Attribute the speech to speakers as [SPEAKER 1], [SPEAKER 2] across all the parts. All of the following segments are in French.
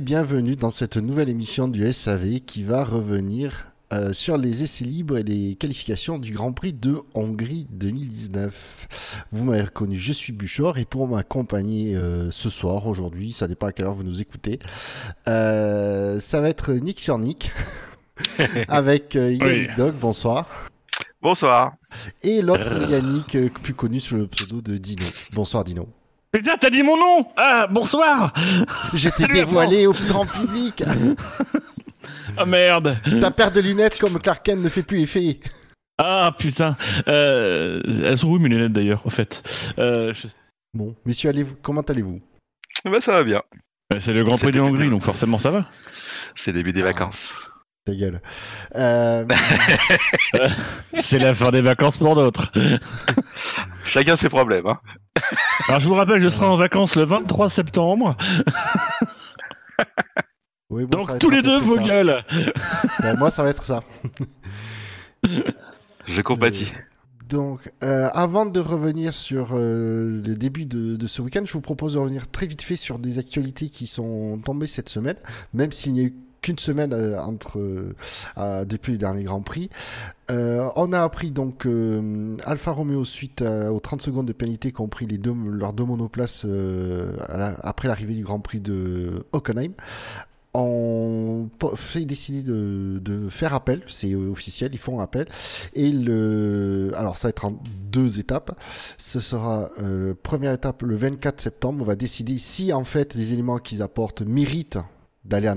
[SPEAKER 1] et bienvenue dans cette nouvelle émission du SAV qui va revenir euh, sur les essais libres et les qualifications du Grand Prix de Hongrie 2019. Vous m'avez reconnu, je suis Buchor et pour m'accompagner euh, ce soir, aujourd'hui, ça dépend à quelle heure vous nous écoutez, euh, ça va être Nick sur Nick avec Yannick Dog, bonsoir.
[SPEAKER 2] Bonsoir.
[SPEAKER 1] Et l'autre Yannick, plus connu sous le pseudo de Dino. Bonsoir Dino.
[SPEAKER 3] Putain, t'as dit mon nom Ah, bonsoir
[SPEAKER 1] J'étais dévoilé au plus grand public
[SPEAKER 3] Ah merde
[SPEAKER 1] Ta paire de lunettes comme Clark Kent ne fait plus effet
[SPEAKER 3] Ah putain euh, Elles sont où mes lunettes d'ailleurs, au fait euh,
[SPEAKER 1] Bon, messieurs, allez comment allez-vous
[SPEAKER 2] Bah ça va bien.
[SPEAKER 3] C'est le Grand Prix de Hongrie, donc forcément ça va.
[SPEAKER 2] C'est début des vacances.
[SPEAKER 1] Ta gueule. Euh...
[SPEAKER 3] C'est la fin des vacances pour d'autres.
[SPEAKER 2] Chacun ses problèmes. Hein.
[SPEAKER 3] Alors je vous rappelle, je serai en vacances le 23 septembre.
[SPEAKER 1] Oui, bon,
[SPEAKER 3] Donc tous les deux vos gueules.
[SPEAKER 1] Ben, moi ça va être ça.
[SPEAKER 2] je compatis.
[SPEAKER 1] Donc, euh, avant de revenir sur euh, le début de, de ce week-end, je vous propose de revenir très vite fait sur des actualités qui sont tombées cette semaine, même s'il n'y a eu qu'une semaine euh, entre euh, depuis le dernier Grand Prix. Euh, on a appris donc Alfa Romeo suite aux 30 secondes de pénalité qu'ont pris les deux, leurs deux monoplaces la, après l'arrivée du Grand Prix de Hockenheim on fait décider de, de faire appel, c'est officiel, ils font appel. Et le, alors ça va être en deux étapes. Ce sera euh, première étape le 24 septembre. On va décider si en fait les éléments qu'ils apportent méritent d'aller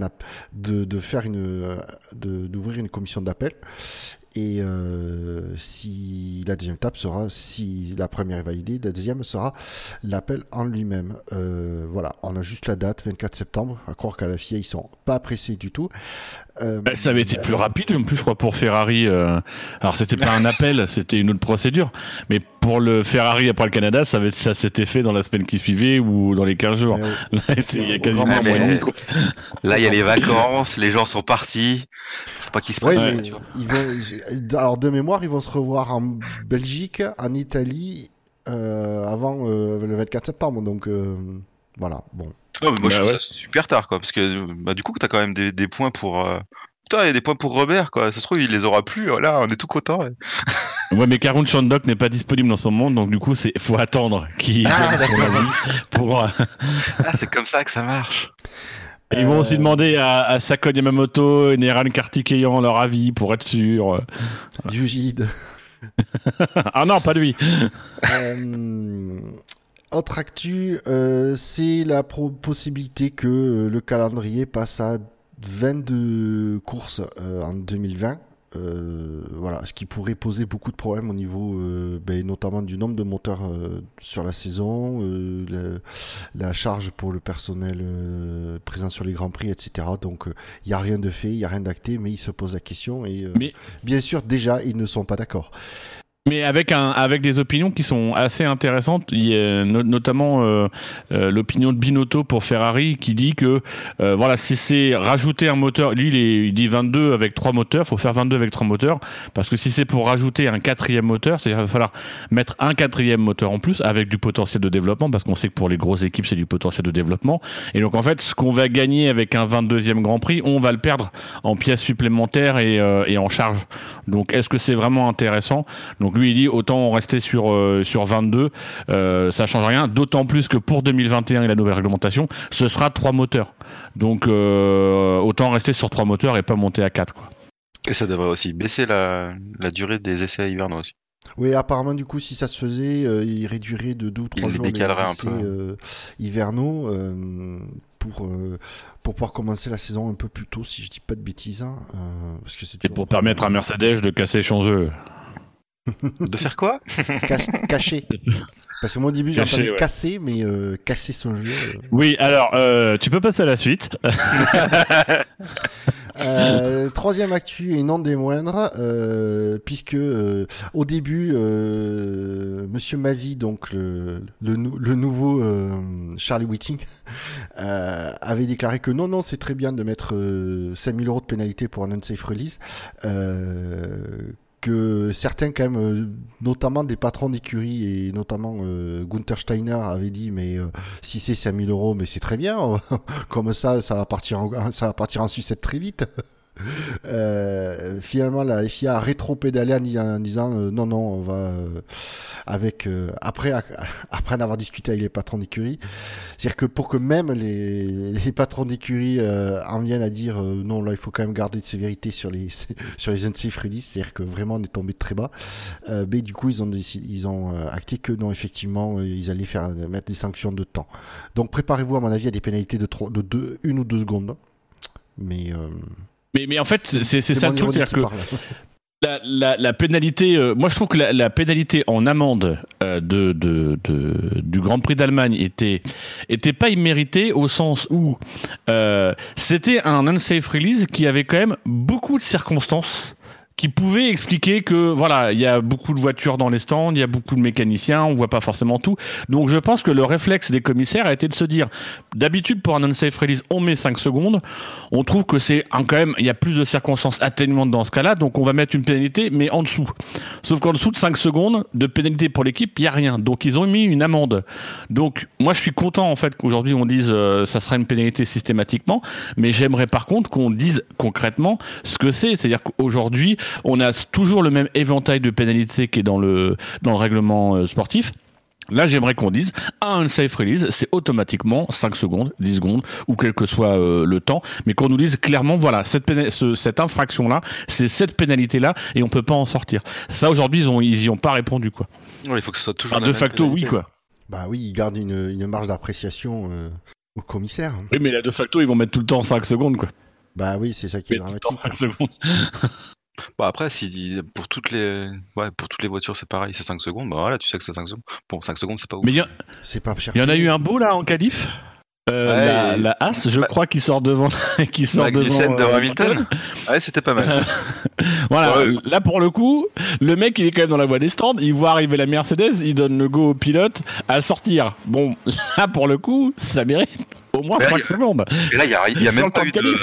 [SPEAKER 1] de, de faire une d'ouvrir une commission d'appel et euh, si la deuxième étape sera si la première est validée la deuxième sera l'appel en lui-même. Euh, voilà. On a juste la date 24 septembre. À croire qu'à la FIA ils sont pas pressés du tout.
[SPEAKER 3] Euh, bah, ça avait été plus rapide en plus je crois pour Ferrari euh, alors c'était pas un appel c'était une autre procédure. Mais pour le Ferrari après le Canada ça, ça s'était fait dans la semaine qui suivait ou dans les 15 jours. Là il y a quasiment
[SPEAKER 2] là il y a les vacances les gens sont partis pas qu'ils se
[SPEAKER 1] ouais, ils vont, alors de mémoire ils vont se revoir en Belgique en Italie euh, avant euh, le 24 septembre donc euh, voilà bon
[SPEAKER 2] Ouais, mais moi, bah, je trouve ouais. ça super tard, quoi. Parce que bah, du coup, tu as quand même des, des points pour. Euh... Putain, il y a des points pour Robert, quoi. Ça se trouve, il les aura plus. Là, on est tout content. Ouais,
[SPEAKER 3] ouais mais Karun Chandok n'est pas disponible en ce moment, donc du coup, c'est faut attendre qu'il
[SPEAKER 2] ah,
[SPEAKER 3] pour.
[SPEAKER 2] ah, c'est comme ça que ça marche.
[SPEAKER 3] Et ils vont aussi demander à, à Sakon Yamamoto et Neran Kartikeyan leur avis pour être sûr.
[SPEAKER 1] Jujid.
[SPEAKER 3] ah non, pas lui.
[SPEAKER 1] euh, autre actu, euh, c'est la possibilité que euh, le calendrier passe à 22 courses euh, en 2020. Euh, voilà, ce qui pourrait poser beaucoup de problèmes au niveau, euh, ben, notamment du nombre de moteurs euh, sur la saison, le, la charge pour le personnel présent sur les grands prix, etc. Donc, il n'y a rien de fait, il n'y a rien d'acté, mais ils se posent la question et mais... bien sûr, déjà, ils ne sont pas d'accord.
[SPEAKER 3] Mais avec un avec des opinions qui sont assez intéressantes, il y a no notamment euh, euh, l'opinion de Binotto pour Ferrari qui dit que euh, voilà si c'est rajouter un moteur, lui il, est, il dit 22 avec trois moteurs, faut faire 22 avec trois moteurs parce que si c'est pour rajouter un quatrième moteur, c'est-à-dire qu'il va falloir mettre un quatrième moteur en plus avec du potentiel de développement parce qu'on sait que pour les grosses équipes c'est du potentiel de développement. Et donc en fait ce qu'on va gagner avec un 22e Grand Prix, on va le perdre en pièces supplémentaires et, et en charge. Donc est-ce que c'est vraiment intéressant? Lui il dit autant rester sur euh, sur 22, euh, ça change rien. D'autant plus que pour 2021 et la nouvelle réglementation, ce sera trois moteurs. Donc euh, autant rester sur trois moteurs et pas monter à 4 quoi.
[SPEAKER 2] Et ça devrait aussi baisser la, la durée des essais hivernaux aussi.
[SPEAKER 1] Oui, apparemment, du coup, si ça se faisait, euh, il réduirait de deux ou trois
[SPEAKER 2] il
[SPEAKER 1] jours les
[SPEAKER 2] essais
[SPEAKER 1] euh, hivernaux euh, pour, pour pouvoir commencer la saison un peu plus tôt, si je dis pas de bêtises. Hein, parce que c'est
[SPEAKER 3] Et pour permettre à Mercedes de casser son jeu.
[SPEAKER 2] De faire quoi
[SPEAKER 1] Cacher. Parce que moi au début j'ai entendu ouais. casser, mais euh, casser son jeu. Euh...
[SPEAKER 3] Oui, alors euh, tu peux passer à la suite.
[SPEAKER 1] euh, troisième actu et non des moindres, euh, puisque euh, au début Monsieur Mazi, donc le, le, le nouveau Charlie Whiting, avait déclaré que non non c'est très bien de mettre 5000 euros de pénalité pour un unsafe release que certains quand même, euh, notamment des patrons d'écurie et notamment euh, Gunther Steiner avait dit mais euh, si c'est 5000 euros mais c'est très bien, comme ça ça va partir en, ça va partir en sucette très vite. Euh, finalement, la FIA a rétro-pédalé en, disant euh, non, non, on va euh, avec après après en avoir discuté avec les patrons d'écurie, c'est-à-dire que pour que même les, patrons d'écurie en viennent à dire non, là, il faut quand même garder de sévérité sur les sur les unsafe release, c'est-à-dire que vraiment on est tombé de très bas. mais du coup, ils ont décidé, ils ont acté que non, effectivement, ils allaient faire mettre des sanctions de temps. Donc préparez-vous à mon avis à des pénalités de, de deux, une ou deux secondes. Mais
[SPEAKER 3] mais, mais en fait, c'est ça le truc, que la, la, la, pénalité, euh, moi je trouve que la, la pénalité en amende euh, de, de, de, du Grand Prix d'Allemagne était, était pas imméritée au sens où euh, c'était un unsafe release qui avait quand même beaucoup de circonstances qui pouvait expliquer que voilà, il y a beaucoup de voitures dans les stands, il y a beaucoup de mécaniciens, on voit pas forcément tout. Donc je pense que le réflexe des commissaires a été de se dire d'habitude pour un unsafe release, on met 5 secondes. On trouve que c'est quand même il y a plus de circonstances atténuantes dans ce cas-là, donc on va mettre une pénalité mais en dessous. Sauf qu'en dessous de 5 secondes de pénalité pour l'équipe, il y a rien. Donc ils ont mis une amende. Donc moi je suis content en fait qu'aujourd'hui on dise euh, ça sera une pénalité systématiquement, mais j'aimerais par contre qu'on dise concrètement ce que c'est, c'est-à-dire qu'aujourd'hui on a toujours le même éventail de pénalités qui est dans le, dans le règlement euh, sportif. Là, j'aimerais qu'on dise, à un safe release, c'est automatiquement 5 secondes, 10 secondes, ou quel que soit euh, le temps, mais qu'on nous dise clairement, voilà, cette, cette infraction-là, c'est cette pénalité-là, et on peut pas en sortir. Ça, aujourd'hui, ils, ont, ils y ont pas répondu, quoi.
[SPEAKER 2] il faut que ce soit toujours.
[SPEAKER 3] de facto, oui, quoi.
[SPEAKER 1] Bah oui, ils gardent une, une marge d'appréciation euh, au commissaire.
[SPEAKER 3] Oui, mais là, de facto, ils vont mettre tout le temps 5 secondes, quoi.
[SPEAKER 1] Bah oui, c'est ça qui est dramatique.
[SPEAKER 3] 5 secondes.
[SPEAKER 2] Bah après, si pour toutes les, ouais, pour toutes les voitures c'est pareil, c'est 5 secondes, bah voilà, tu sais que c'est 5 secondes. Bon, 5 secondes, c'est pas ouf.
[SPEAKER 3] Mais il
[SPEAKER 1] c'est pas
[SPEAKER 3] y en a eu un beau là en qualif? Euh, la, la, As, je crois, qui sort devant, qui sort devant
[SPEAKER 2] de euh, Hamilton. Ouais, c'était pas mal.
[SPEAKER 3] voilà, là pour le coup, le mec il est quand même dans la voie des stands, il voit arriver la Mercedes, il donne le go au pilote à sortir. Bon, là pour le coup, ça mérite au moins 5 secondes.
[SPEAKER 2] Et là, il y a, y a même pas eu de,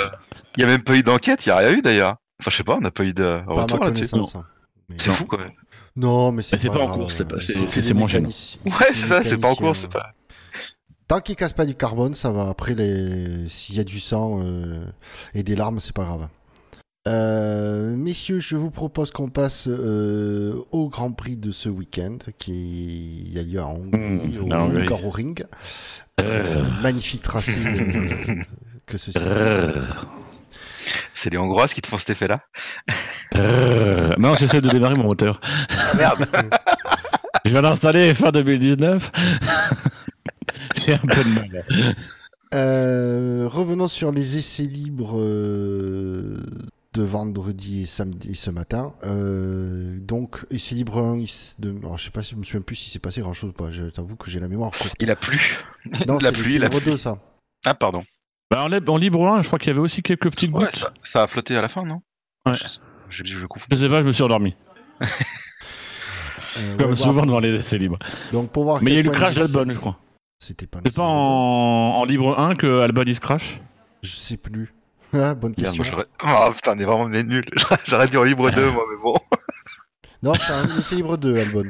[SPEAKER 2] il y a même pas eu d'enquête, il y a rien eu d'ailleurs. Enfin, je sais pas, on n'a pas eu de retour là-dessus. Hein. C'est fou quand même.
[SPEAKER 1] Non, mais c'est
[SPEAKER 3] pas, pas, en course, c'est moins gênant.
[SPEAKER 2] Ouais, c'est ça, c'est pas en course, c'est pas.
[SPEAKER 1] Tant qu'il casse pas du carbone, ça va. Après, les... s'il y a du sang euh, et des larmes, c'est pas grave. Euh, messieurs, je vous propose qu'on passe euh, au Grand Prix de ce week-end qui a lieu à Hongrie, mmh, au Hungaroring. Euh, magnifique tracé que ceci.
[SPEAKER 2] C'est les Hongroises qui te font cet effet-là
[SPEAKER 3] euh, Non, j'essaie de démarrer mon moteur.
[SPEAKER 2] Ah, merde
[SPEAKER 3] Je viens d'installer fin 2019. J'ai un peu de mal.
[SPEAKER 1] Euh, revenons sur les essais libres euh, de vendredi et samedi ce matin. donc, essai libre 1, de, alors, je sais pas si je me souviens plus si c'est passé grand chose ou pas. Je t'avoue que j'ai la mémoire courte.
[SPEAKER 2] Il a plu.
[SPEAKER 1] Non, c'est l'essai libre 2, ça.
[SPEAKER 2] Ah, pardon.
[SPEAKER 3] Bah en, libre 1, je crois qu'il y avait aussi quelques petites gouttes.
[SPEAKER 2] ça, a flotté à la fin, non?
[SPEAKER 3] Ouais. Je, je, je, sais pas, je me suis endormi. euh, Comme souvent devant les essais libres.
[SPEAKER 1] Donc pour voir
[SPEAKER 3] Mais il y a eu le crash d'Albon, je crois.
[SPEAKER 1] C'était pas.
[SPEAKER 3] C'est pas en... en, libre 1 que Albon il se crash
[SPEAKER 1] Je sais plus. Ah, bonne question.
[SPEAKER 2] oh putain, on est vraiment nul. J'aurais dit en libre 2, moi, mais bon.
[SPEAKER 1] non, c'est un essai libre 2, Albon.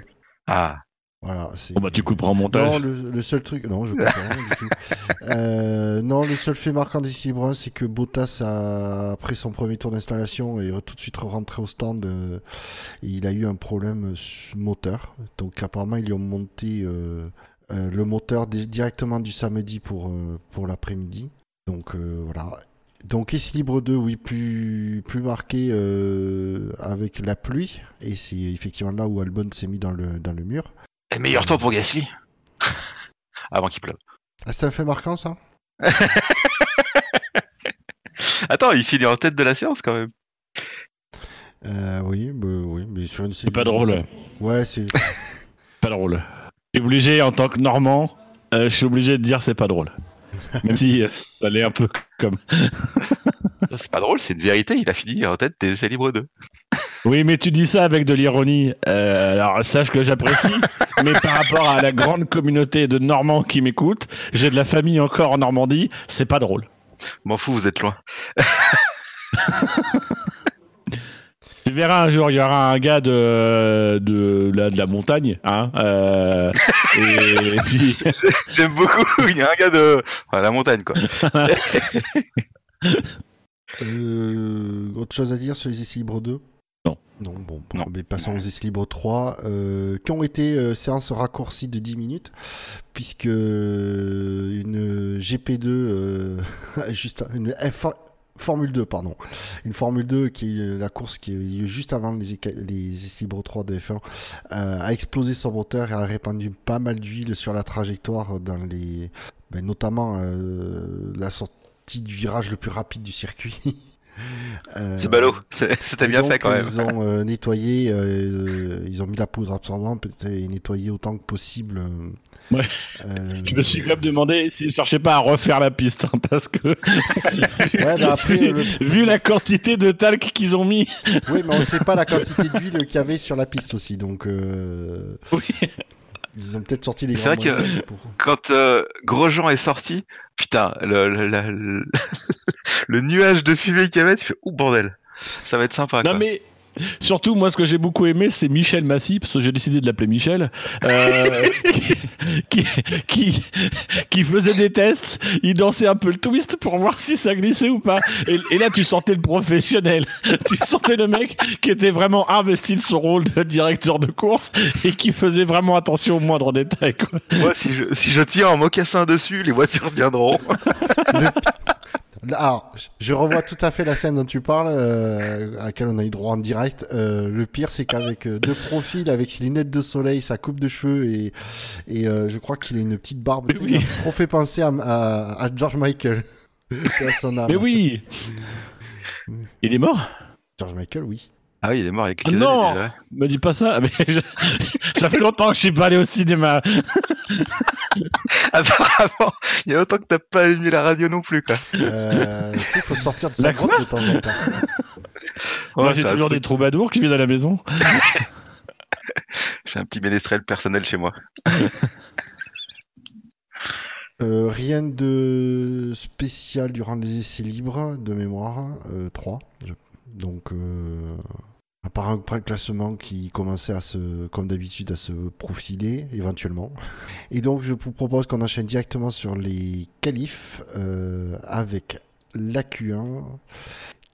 [SPEAKER 2] Ah.
[SPEAKER 1] Voilà,
[SPEAKER 3] bon bah tu couperas en montage.
[SPEAKER 1] Non, le, seul truc, non, je coupe rien du tout. Euh, non, le seul fait marquant d'ici Brun, c'est que Bottas a après son premier tour d'installation et tout de suite rentré au stand. Euh, il a eu un problème moteur, donc apparemment ils lui ont monté euh, euh le moteur directement du samedi pour euh, pour l'après-midi. Donc voilà. Donc ici libre 2, oui, plus, plus marqué avec la pluie. Et c'est effectivement là où Albon s'est mis dans le, dans le mur.
[SPEAKER 2] Et meilleur temps pour Gasly. Avant qu'il pleuve.
[SPEAKER 1] Ah, ça fait marquant ça
[SPEAKER 2] Attends, il finit en tête de la séance quand même.
[SPEAKER 1] Euh, oui, bah, oui, mais sur une
[SPEAKER 3] C'est pas drôle.
[SPEAKER 1] Ouais, c'est.
[SPEAKER 3] pas drôle. Je suis obligé, en tant que Normand, euh, je suis obligé de dire c'est pas drôle. Même si euh, ça l'est un peu comme.
[SPEAKER 2] c'est pas drôle, c'est une vérité, il a fini en tête des essais libres 2.
[SPEAKER 3] Oui, mais tu dis ça avec de l'ironie. Euh, alors, sache que j'apprécie, mais par rapport à la grande communauté de Normands qui m'écoutent, j'ai de la famille encore en Normandie, c'est pas drôle.
[SPEAKER 2] M'en fous, vous êtes loin.
[SPEAKER 3] Tu verras un jour, il y aura un gars de, de, la, de la montagne, hein, euh, et, puis...
[SPEAKER 2] J'aime beaucoup, il y a un gars de enfin, la montagne, quoi.
[SPEAKER 1] Euh, autre chose à dire sur les essais libres 2
[SPEAKER 3] Non.
[SPEAKER 1] Bon,
[SPEAKER 2] Non.
[SPEAKER 1] mais passons aux essais libres 3, euh, qui ont été euh, séances raccourcies de 10 minutes, puisque euh, une GP2, euh, juste une F- Formule 2, pardon, une Formule 2 qui est la course qui est juste avant les, les essais libres 3 de F1, euh, a explosé son moteur et a répandu pas mal d'huile sur la trajectoire dans les, ben, notamment euh, la sortie du virage le plus rapide du circuit. Euh,
[SPEAKER 2] C'est ballot, C'est- c'était bien
[SPEAKER 1] donc,
[SPEAKER 2] fait quand même.
[SPEAKER 1] Ils ont euh, nettoyé, euh, ils ont mis la poudre absorbante et nettoyé autant que possible. euh,
[SPEAKER 3] Ouais.
[SPEAKER 1] euh,
[SPEAKER 3] Je me suis quand même demandé s'ils ne cherchaient pas à refaire la piste, hein, parce que
[SPEAKER 1] Ouais, mais après,
[SPEAKER 3] vu,
[SPEAKER 1] le-
[SPEAKER 3] vu la quantité de talc qu'ils ont mis,
[SPEAKER 1] Oui, mais on ne sait pas la quantité d'huile qu'il y avait sur la piste aussi, donc euh,
[SPEAKER 3] oui.
[SPEAKER 1] Ils ont peut-être sorti les.
[SPEAKER 2] C'est vrai que-
[SPEAKER 1] pour-
[SPEAKER 2] Quand euh, Grosjean est sorti, putain, le, le, la- le- le nuage de fumée qu'il y avait, tu fais, ouh bordel, ça va être sympa.
[SPEAKER 3] Non
[SPEAKER 2] quoi.
[SPEAKER 3] mais surtout moi ce que j'ai beaucoup aimé c'est Michel Massy parce que j'ai décidé de l'appeler Michel euh, qui, qui, qui qui faisait des tests il dansait un peu le twist pour voir si ça glissait ou pas et, et là tu sentais le professionnel tu sentais le mec qui était vraiment investi de son rôle de directeur de course et qui faisait vraiment attention aux moindres détails quoi.
[SPEAKER 2] Moi, si je, si je tiens en mocassin dessus, les voitures viendront.
[SPEAKER 1] Alors, je revois tout à fait la scène dont tu parles, euh, à laquelle on a eu droit en direct. Euh, le pire, c'est qu'avec euh, deux profils, avec ses lunettes de soleil, sa coupe de cheveux et, et euh, je crois qu'il a une petite barbe.
[SPEAKER 3] Oui.
[SPEAKER 1] M'a trop fait penser à, à, à George Michael. à son âme.
[SPEAKER 3] mais oui il est mort?
[SPEAKER 1] George Michael, oui.
[SPEAKER 2] Ah oui, il est mort il y a
[SPEAKER 3] Ah non
[SPEAKER 2] années déjà.
[SPEAKER 3] me dis pas ça mais je- ça fait longtemps que je suis pas allé au cinéma
[SPEAKER 2] Apparemment, il y a longtemps que t'as pas allumé la radio non plus, quoi.
[SPEAKER 1] Euh, tu sais, il faut sortir de sa grotte de temps en temps.
[SPEAKER 3] Moi,
[SPEAKER 2] Ouais,
[SPEAKER 3] j'ai
[SPEAKER 2] c'est un
[SPEAKER 3] toujours
[SPEAKER 2] truc.
[SPEAKER 3] des troubadours qui viennent à la maison.
[SPEAKER 2] J'ai un petit ménestrel personnel chez moi.
[SPEAKER 1] Euh, rien de spécial durant les essais libres de mémoire. Euh, 3. Donc, euh, à part un pré-classement qui commençait à se, comme d'habitude, à se profiler éventuellement. Et donc, je vous propose qu'on enchaîne directement sur les qualifs euh, avec la Q1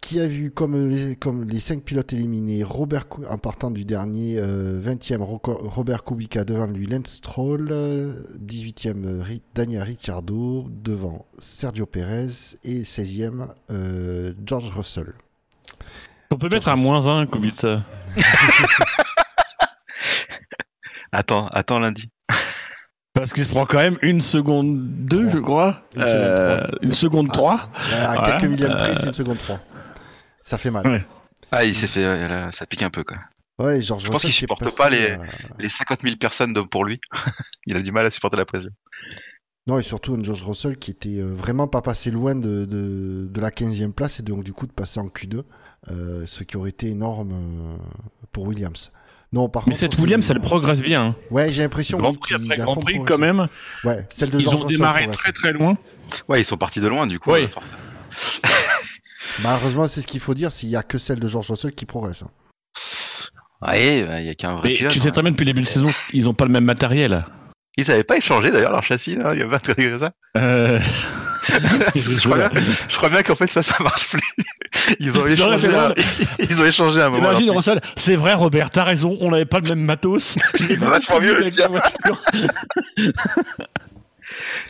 [SPEAKER 1] qui a vu comme les, comme 5 pilotes éliminés, Robert en partant du dernier, euh, 20e Roco- Robert Kubica devant lui, Lance Stroll, euh, 18e euh, Ri- Daniel Ricciardo devant Sergio Perez et 16e euh, George Russell.
[SPEAKER 3] On peut mettre un moins 1, Kubica.
[SPEAKER 2] Attends, attends lundi.
[SPEAKER 3] Parce qu'il se prend quand même une seconde 2,
[SPEAKER 1] Trois.
[SPEAKER 3] je crois.
[SPEAKER 1] Une seconde
[SPEAKER 3] Euh,
[SPEAKER 1] trois.
[SPEAKER 3] une seconde 3.
[SPEAKER 1] Ouais, à quelques millièmes
[SPEAKER 3] euh,
[SPEAKER 1] près, c'est une seconde 3. Ça fait mal.
[SPEAKER 3] Ouais.
[SPEAKER 2] Ah, il s'est fait, euh, là, ça pique un peu, quoi.
[SPEAKER 1] Ouais,
[SPEAKER 2] Je pense qu'il supporte
[SPEAKER 1] passé,
[SPEAKER 2] pas les-
[SPEAKER 1] euh,
[SPEAKER 2] Les 50 000 personnes pour lui, il a du mal à supporter la pression.
[SPEAKER 1] Non, et surtout un George Russell qui était euh, vraiment pas passé loin de, de, de la 15e place et donc du coup de passer en Q2, euh, ce qui aurait été énorme euh, pour Williams. Non, par
[SPEAKER 3] Mais
[SPEAKER 1] contre,
[SPEAKER 3] cette Williams, elle progresse bien. hein.
[SPEAKER 1] Ouais, j'ai l'impression
[SPEAKER 3] Grand Prix
[SPEAKER 1] qu'il
[SPEAKER 3] après
[SPEAKER 1] a
[SPEAKER 3] Grand Prix, quand même.
[SPEAKER 1] Ouais, celle de
[SPEAKER 3] Ils
[SPEAKER 1] George
[SPEAKER 3] ont
[SPEAKER 1] Russell
[SPEAKER 3] démarré très très loin.
[SPEAKER 2] Ouais, ils sont partis de loin, du coup.
[SPEAKER 3] Oui.
[SPEAKER 2] euh, forcément.
[SPEAKER 1] Malheureusement, c'est ce qu'il faut dire, s'il y a que celle de George Russell qui progresse. hein.
[SPEAKER 2] Ouais, bah, il y a qu'un vrai
[SPEAKER 3] Mais
[SPEAKER 2] pilote.
[SPEAKER 3] tu sais
[SPEAKER 2] hein.
[SPEAKER 3] très bien depuis le début de saison, ils ont pas le même matériel.
[SPEAKER 2] Ils avaient pas échangé d'ailleurs leur châssis, il y a pas très que ça.
[SPEAKER 3] Euh...
[SPEAKER 2] je, crois bien, je crois bien qu'en fait ça, ça marche plus. Ils ont échangé, un... ils ont échangé un moment.
[SPEAKER 3] Imagine Russell, c'est vrai Robert, t'as raison, on n'avait pas le même matos.
[SPEAKER 2] Il va vachement mieux, le.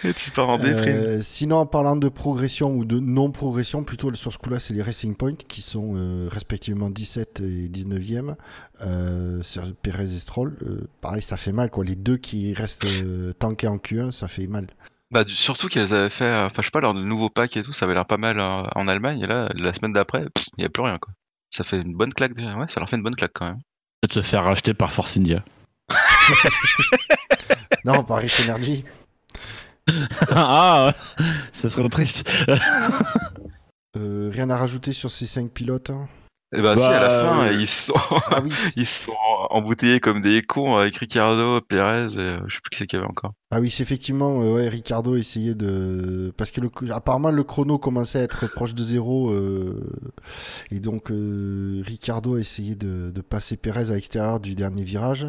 [SPEAKER 2] Et tu pars en déprime.
[SPEAKER 1] Euh, sinon, en parlant de progression ou de non-progression, plutôt sur ce coup-là, c'est les Racing Points qui sont euh, respectivement 17 et 19e. Euh, Perez et Stroll, euh, pareil, ça fait mal quoi. Les deux qui restent euh, tankés en Q1, ça fait mal.
[SPEAKER 2] Bah, surtout qu'elles avaient fait, enfin je sais pas, leur nouveau pack et tout, ça avait l'air pas mal euh, en Allemagne, et là, la semaine d'après, il y a plus rien quoi. Ça fait une bonne claque, de- ouais, ça leur fait une bonne claque quand même.
[SPEAKER 3] De se faire racheter par Force India.
[SPEAKER 1] Non, pas Rich Energy.
[SPEAKER 3] Ah, ça serait triste.
[SPEAKER 1] Euh, rien à rajouter sur ces cinq pilotes. hein
[SPEAKER 2] Et bah, si, à la
[SPEAKER 3] Bah,
[SPEAKER 2] fin,
[SPEAKER 3] euh,
[SPEAKER 2] ils sont,
[SPEAKER 1] Ah oui,
[SPEAKER 2] ils sont embouteillés comme des cons avec Ricardo, Perez et euh, je sais plus qui c'est qu'il y avait encore.
[SPEAKER 1] Ah oui, c'est effectivement, euh, ouais, Ricardo essayait de... Parce que le, apparemment le chrono commençait à être proche de zéro. euh, Et donc euh, Ricardo essayait de, de passer Perez à l'extérieur du dernier virage.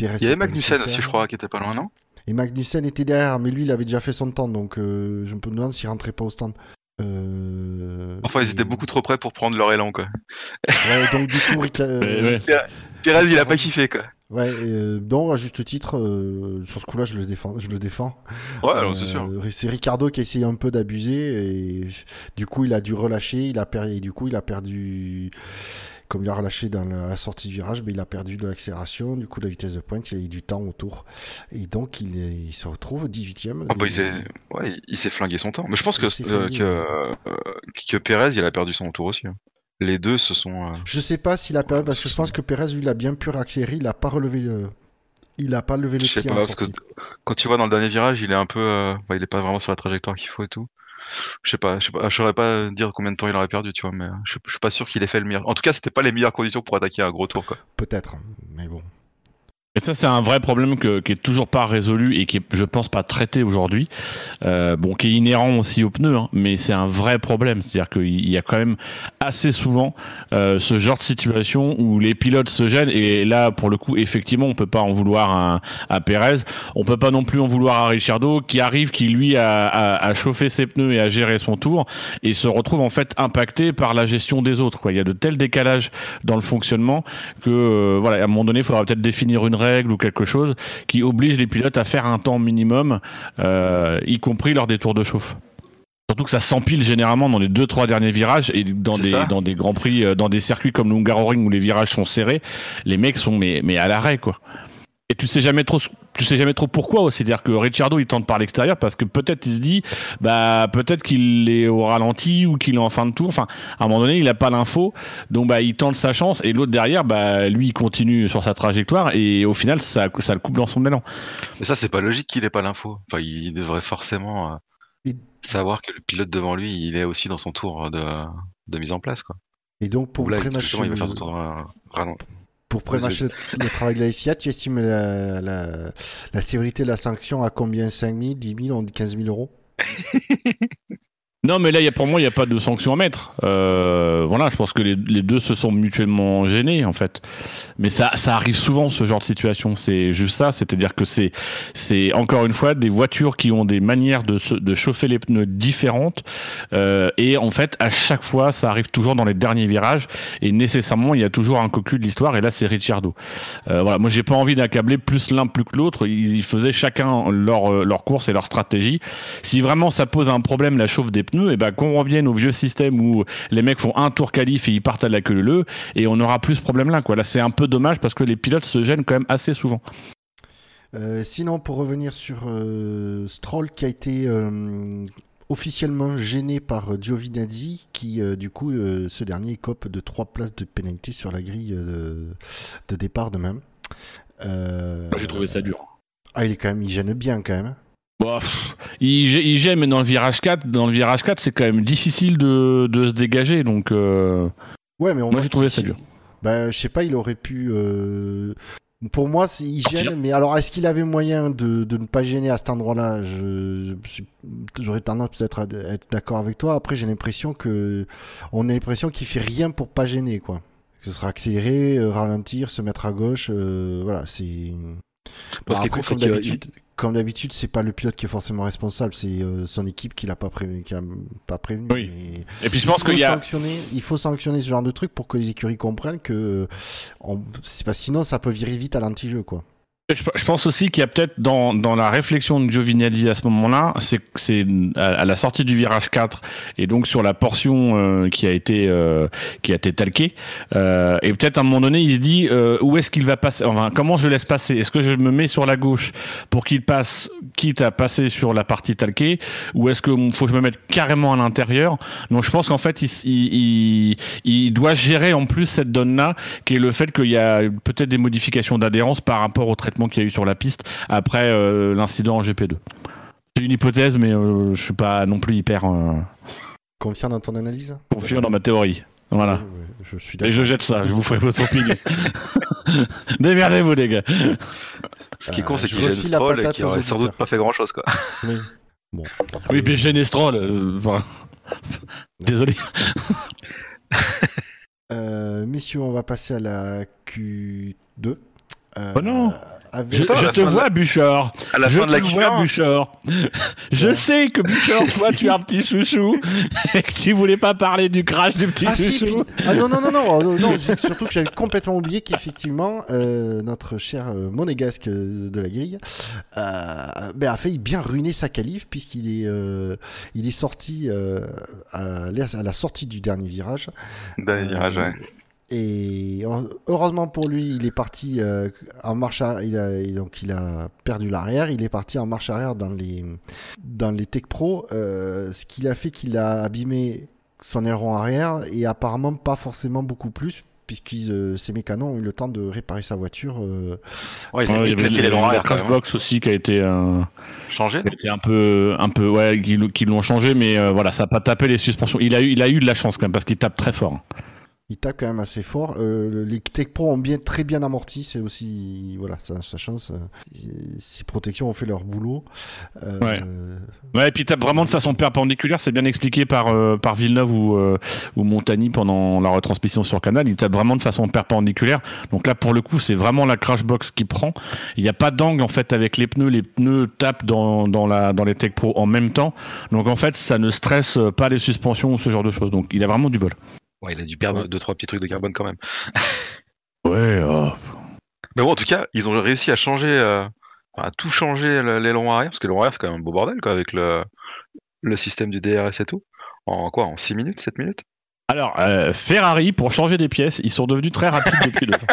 [SPEAKER 2] Il y avait
[SPEAKER 1] a
[SPEAKER 2] Magnussen aussi, je crois, qui était pas loin, non?
[SPEAKER 1] Et Magnussen était derrière, mais lui il avait déjà fait son temps, donc euh, je me demande s'il rentrait pas au stand. Euh,
[SPEAKER 2] Enfin, ils étaient beaucoup trop près pour prendre leur élan, quoi.
[SPEAKER 1] Ouais, donc du coup, Ric- euh,
[SPEAKER 3] Ouais, ouais.
[SPEAKER 2] Perez, il a pas kiffé, quoi.
[SPEAKER 1] Ouais, et, euh, donc à juste titre, euh, sur ce coup-là, je le défends. Je le défends.
[SPEAKER 2] Ouais, non, c'est sûr.
[SPEAKER 1] C'est Ricardo qui a essayé un peu d'abuser et du coup, il a dû relâcher. Il a perdu. Et du coup, il a perdu. Comme il a relâché dans la, la sortie du virage, mais il a perdu de l'accélération. Du coup, la vitesse de pointe, il a eu du temps autour. Et donc, il, est- il se retrouve 18ème.
[SPEAKER 2] Oh, bah, il s'est ouais, flingué son temps. Mais je pense que, euh, que, euh, Perez, il a perdu son tour aussi. hein. Les deux se sont. euh,
[SPEAKER 1] Je sais pas s'il a perdu parce que je pense que Perez, lui, il a bien pu réaccélérer. Il a pas relevé le. Il a pas levé le
[SPEAKER 2] Je
[SPEAKER 1] pied
[SPEAKER 2] pas,
[SPEAKER 1] en
[SPEAKER 2] parce que quand tu vois dans le dernier virage, il est un peu. euh, bah, il est pas vraiment sur la trajectoire qu'il faut et tout. Je sais pas, je sais pas, je saurais pas dire combien de temps il aurait perdu, tu vois, mais euh, je, je suis pas sûr qu'il ait fait le meilleur. En tout cas, c'était pas les meilleures conditions pour attaquer un gros tour, quoi.
[SPEAKER 1] Peut-être, mais bon.
[SPEAKER 3] Ça, c'est un vrai problème qui est toujours pas résolu et qui est, je pense, pas traité aujourd'hui. Euh, bon, qui est inhérent aussi aux pneus, hein, mais c'est un vrai problème. C'est-à-dire qu'il y a quand même assez souvent euh, ce genre de situation où les pilotes se gênent. Et là, pour le coup, effectivement, on peut pas en vouloir à, à Perez. On peut pas non plus en vouloir à Ricciardo, qui arrive, qui lui a, a, chauffé ses pneus et a géré son tour, et se retrouve en fait impacté par la gestion des autres. Il y a de tels décalages dans le fonctionnement que, euh, voilà, à un moment donné, il faudra peut-être définir une règle ou quelque chose qui oblige les pilotes à faire un temps minimum, euh, y compris lors des tours de chauffe. Surtout que ça s'empile généralement dans les deux trois derniers virages et dans des
[SPEAKER 2] ça.
[SPEAKER 3] dans des grands prix, euh, dans des circuits comme le Hungaroring où les virages sont serrés, les mecs sont mais mais à l'arrêt quoi. Et tu sais jamais trop tu sais jamais trop pourquoi aussi, c'est-à-dire que Ricciardo il tente par l'extérieur parce que peut-être il se dit bah peut-être qu'il est au ralenti ou qu'il est en fin de tour, enfin à un moment donné il a pas l'info donc bah il tente sa chance et l'autre derrière bah lui il continue sur sa trajectoire et au final ça ça le coupe dans son élan.
[SPEAKER 2] Mais ça, c'est pas logique qu'il ait pas l'info. Enfin, il devrait forcément euh, savoir que le pilote devant lui, il est aussi dans son tour de, de mise en place, quoi.
[SPEAKER 1] Et donc, pour
[SPEAKER 2] Ou là, justement, il va faire son
[SPEAKER 1] le-
[SPEAKER 2] tour euh, ralent-
[SPEAKER 1] Pour prémâcher le, le travail de la FIA, tu estimes la, la, la sévérité de la sanction à combien? 5 000, 10 000, on dit 15 000 euros?
[SPEAKER 3] Non, mais là, y a, pour moi, il n'y a pas de sanction à mettre. Euh, voilà, je pense que les, deux se sont mutuellement gênés, en fait. Mais ça, ça arrive souvent, ce genre de situation. C'est juste ça, c'est-à-dire que c'est, c'est encore une fois des voitures qui ont des manières de, de chauffer les pneus différentes. Euh, et en fait, à chaque fois, ça arrive toujours dans les derniers virages. Et nécessairement, il y a toujours un cocu de l'histoire. Et là, c'est Ricciardo. Euh, voilà, moi, j'ai pas envie d'accabler plus l'un plus que l'autre. Ils, ils faisaient chacun leur, euh, leur course et leur stratégie. Si vraiment ça pose un problème la chauffe des pneus, et ben qu'on revienne au vieux système où les mecs font un tour qualif et ils partent à la queue leu et on n'aura plus ce problème là quoi. Là c'est un peu dommage parce que les pilotes se gênent quand même assez souvent.
[SPEAKER 1] Euh, sinon, pour revenir sur euh, Stroll qui a été euh, officiellement gêné par euh, Giovinazzi, qui euh, du coup, euh, ce dernier cope de 3 places de pénalité sur la grille de, de départ de même. Euh,
[SPEAKER 3] J'ai trouvé ça dur.
[SPEAKER 1] Ah, il est quand même, il gêne bien quand même.
[SPEAKER 3] Bon, pff, il, gê- il gêne mais dans le virage 4, dans le virage 4 c'est quand même difficile de, de se dégager donc euh,
[SPEAKER 1] Ouais, mais on
[SPEAKER 3] Moi, j'ai trouvé ça dur.
[SPEAKER 1] Bah, je sais pas, il aurait pu. euh, Pour moi, c'est- il gêne, mais alors est-ce qu'il avait moyen de, de ne pas gêner à cet endroit-là? J'aurais tendance peut-être à être d'accord avec toi. Après, j'ai l'impression que on a l'impression qu'il fait rien pour pas gêner, quoi. Ce sera accélérer, euh, ralentir, se mettre à gauche. euh, voilà, c'est.
[SPEAKER 2] Parce
[SPEAKER 1] après,
[SPEAKER 2] c'est
[SPEAKER 1] comme d'habitude, comme d'habitude, c'est pas le pilote qui est forcément responsable, c'est euh, son équipe qui l'a pas prévenu, qui a pas prévenu.
[SPEAKER 3] Oui.
[SPEAKER 1] mais-
[SPEAKER 3] et puis je
[SPEAKER 1] il
[SPEAKER 3] pense
[SPEAKER 1] faut
[SPEAKER 3] qu'il y a
[SPEAKER 1] sanctionner, il faut sanctionner ce genre de truc pour que les écuries comprennent que euh, on, c'est pas sinon ça peut virer vite à l'anti-jeu quoi.
[SPEAKER 3] Je, pense aussi qu'il y a peut-être dans, la réflexion de Giovinazzi à ce moment-là, c'est que à, la sortie du virage 4 et donc sur la portion euh, qui a été euh, qui a été talquée euh, et peut-être à un moment donné il se dit où est-ce qu'il va passer enfin comment je laisse passer? Est-ce que je me mets sur la gauche pour qu'il passe quitte à passer sur la partie talquée ou est-ce qu'il faut que je me mette carrément à l'intérieur? Donc je pense qu'en fait il, il, doit gérer en plus cette donne-là qui est le fait qu'il y a peut-être des modifications d'adhérence par rapport au traitement qu'il y a eu sur la piste après euh, l'incident en GP2. C'est une hypothèse, mais euh, je suis pas non plus hyper euh,
[SPEAKER 1] Confiant dans ton analyse
[SPEAKER 3] confiant dans ma théorie. Voilà.
[SPEAKER 1] Je suis
[SPEAKER 3] Et je jette ça, je vous ferai votre opinion. Démerdez-vous, les gars.
[SPEAKER 2] Ce qui est con,
[SPEAKER 1] Euh,
[SPEAKER 2] c'est
[SPEAKER 1] je
[SPEAKER 2] qu'il gêne
[SPEAKER 1] la
[SPEAKER 2] Stroll et
[SPEAKER 1] aux
[SPEAKER 2] aurait sans doute pas fait grand chose, quoi.
[SPEAKER 1] Oui. Bon.
[SPEAKER 3] Oui, mais euh, enfin, Désolé.
[SPEAKER 1] Euh, messieurs, on va passer à la Q2. Euh,
[SPEAKER 3] Oh non.
[SPEAKER 1] Avec-
[SPEAKER 3] Je, te
[SPEAKER 2] de
[SPEAKER 3] vois, Bouchard.
[SPEAKER 2] À la
[SPEAKER 3] je
[SPEAKER 2] fin de la
[SPEAKER 3] te vois,
[SPEAKER 2] Q1,
[SPEAKER 3] Bouchard. Je
[SPEAKER 1] Ouais.
[SPEAKER 3] sais que Bouchard, toi, tu as un petit chouchou et que tu voulais pas parler du crash du petit
[SPEAKER 1] Ah si,
[SPEAKER 3] chouchou.
[SPEAKER 1] puis- ah non non non non oh, non, surtout que j'avais complètement oublié qu'effectivement euh, notre cher euh, monégasque euh, de la grille euh, ben, a failli bien ruiner sa qualif puisqu'il est euh, il est sorti euh, à, la- à la sortie du dernier virage
[SPEAKER 2] dernier virage,
[SPEAKER 1] Euh,
[SPEAKER 2] ouais.
[SPEAKER 1] Et heureusement pour lui, il est parti euh, en marche arrière. Il a, donc il a perdu l'arrière. Il est parti en marche arrière dans les dans les Tech Pro, euh, ce qui a fait qu'il a abîmé son aileron arrière et apparemment pas forcément beaucoup plus puisque euh, ses mécanos ont eu le temps de réparer sa voiture. euh,
[SPEAKER 2] Ouais, il a
[SPEAKER 3] Ouais, il y avait
[SPEAKER 2] éclaté les
[SPEAKER 3] la
[SPEAKER 2] longs arrière,
[SPEAKER 3] crash
[SPEAKER 2] quand même.
[SPEAKER 3] box aussi qui a été, euh,
[SPEAKER 2] Changé
[SPEAKER 3] qui a été un peu, un peu, ouais, qui, l'ont- qui l'ont changé, mais euh, voilà, ça a pas tapé les suspensions. Il a eu, il a eu de la chance quand même parce qu'il tape très fort.
[SPEAKER 1] Il tape quand même assez fort. Euh, les Tech Pro ont bien très bien amorti. C'est aussi voilà sa, sa chance. euh, Ses protections ont fait leur boulot. Euh,
[SPEAKER 3] Ouais. Ouais, et puis il tape vraiment de façon perpendiculaire. C'est bien expliqué par par Villeneuve ou ou Montagny pendant la retransmission sur Canal. Il tape vraiment de façon perpendiculaire. Donc là, pour le coup, c'est vraiment la crash box qui prend. Il n'y a pas d'angle en fait avec les pneus. Les pneus tapent dans dans la dans les Tech Pro en même temps. Donc en fait, ça ne stresse pas les suspensions ou ce genre de choses. Donc il a vraiment du bol.
[SPEAKER 2] Ouais, il a dû perdre deux, trois petits trucs de carbone quand même.
[SPEAKER 3] Ouais. oh.
[SPEAKER 2] Mais bon, en tout cas, ils ont réussi à changer, euh, à tout changer le- l'aileron arrière, parce que l'aileron arrière, c'est quand même un beau bordel, quoi, avec le, le système du DRS et tout. En quoi En 6 minutes 7 minutes?
[SPEAKER 3] Alors, euh, Ferrari, pour changer des pièces, ils sont devenus très rapides depuis deux ans.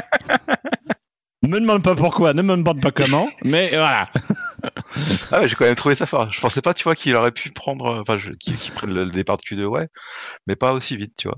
[SPEAKER 3] Ne me demande pas pourquoi, ne me demande pas comment, mais voilà.
[SPEAKER 2] Ah ouais, j'ai quand même trouvé ça fort. Je pensais pas, tu vois, qu'il aurait pu prendre, euh, enfin, qu'il qu'il prenne le départ de Q2, ouais, mais pas aussi vite, tu vois.